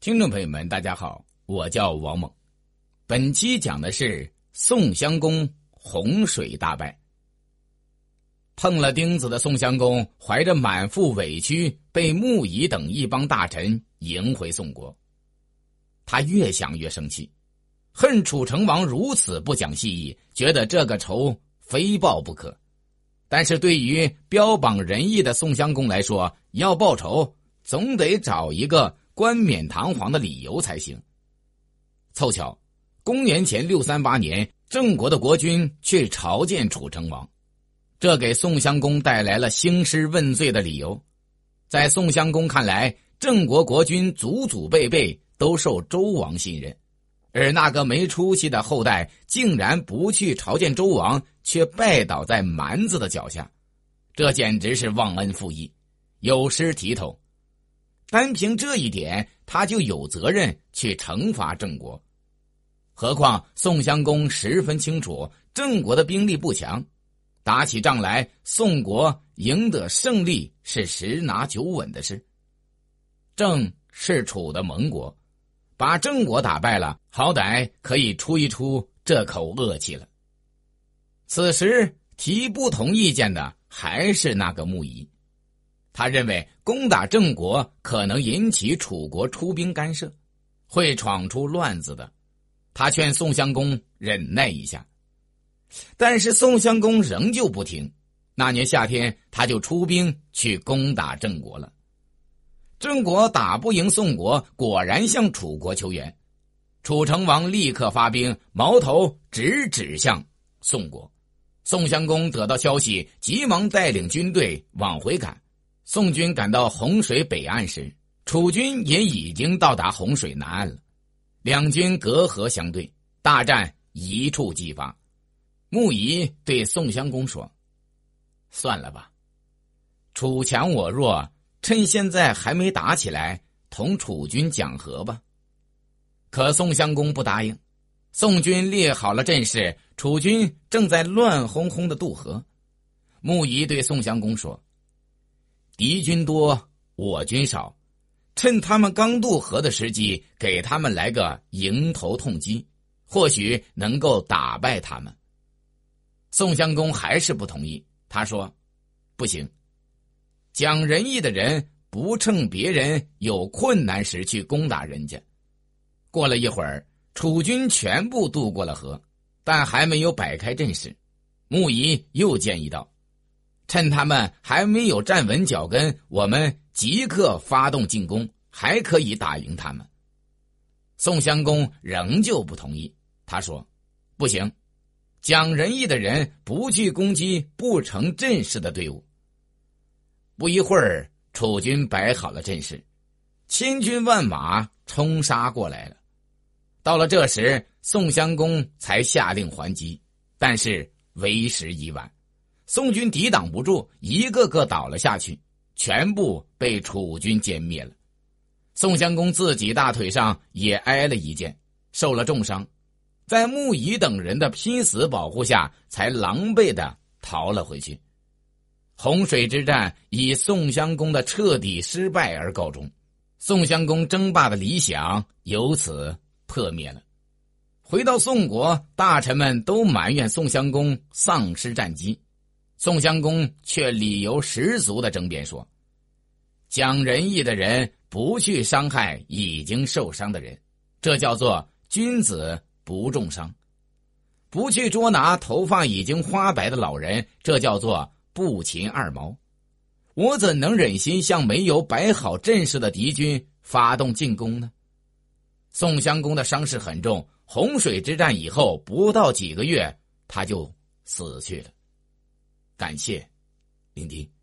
听众朋友们，大家好，我叫王猛。本期讲的是宋襄公洪水大败。碰了钉子的宋襄公怀着满腹委屈，被穆仪等一帮大臣迎回宋国。他越想越生气，恨楚成王如此不讲信义，觉得这个仇非报不可。但是对于标榜仁义的宋襄公来说，要报仇，总得找一个。冠冕堂皇的理由才行。凑巧，公元前六三八年，郑国的国君去朝见楚成王，这给宋襄公带来了兴师问罪的理由。在宋襄公看来，郑国国君祖祖辈辈都受周王信任，而那个没出息的后代竟然不去朝见周王，却拜倒在蛮子的脚下，这简直是忘恩负义，有失体统。单凭这一点，他就有责任去惩罚郑国。何况宋襄公十分清楚，郑国的兵力不强，打起仗来，宋国赢得胜利是十拿九稳的事。郑是楚的盟国，把郑国打败了，好歹可以出一出这口恶气了。此时提不同意见的还是那个木仪。他认为攻打郑国可能引起楚国出兵干涉，会闯出乱子的。他劝宋襄公忍耐一下，但是宋襄公仍旧不听。那年夏天，他就出兵去攻打郑国了。郑国打不赢宋国，果然向楚国求援。楚成王立刻发兵，矛头直指向宋国。宋襄公得到消息，急忙带领军队往回赶。宋军赶到洪水北岸时，楚军也已经到达洪水南岸了。两军隔河相对，大战一触即发。穆仪对宋襄公说：“算了吧，楚强我弱，趁现在还没打起来，同楚军讲和吧。”可宋襄公不答应。宋军列好了阵势，楚军正在乱哄哄的渡河。穆仪对宋襄公说。敌军多，我军少，趁他们刚渡河的时机，给他们来个迎头痛击，或许能够打败他们。宋襄公还是不同意，他说：“不行，讲仁义的人不趁别人有困难时去攻打人家。”过了一会儿，楚军全部渡过了河，但还没有摆开阵势。穆仪又建议道。趁他们还没有站稳脚跟，我们即刻发动进攻，还可以打赢他们。宋襄公仍旧不同意，他说：“不行，讲仁义的人不去攻击不成阵势的队伍。”不一会儿，楚军摆好了阵势，千军万马冲杀过来了。到了这时，宋襄公才下令还击，但是为时已晚。宋军抵挡不住，一个个倒了下去，全部被楚军歼灭了。宋襄公自己大腿上也挨了一箭，受了重伤，在穆仪等人的拼死保护下，才狼狈的逃了回去。洪水之战以宋襄公的彻底失败而告终，宋襄公争霸的理想由此破灭了。回到宋国，大臣们都埋怨宋襄公丧失战机。宋襄公却理由十足的争辩说：“讲仁义的人不去伤害已经受伤的人，这叫做君子不重伤；不去捉拿头发已经花白的老人，这叫做不擒二毛。我怎能忍心向没有摆好阵势的敌军发动进攻呢？”宋襄公的伤势很重，洪水之战以后不到几个月，他就死去了。感谢聆听。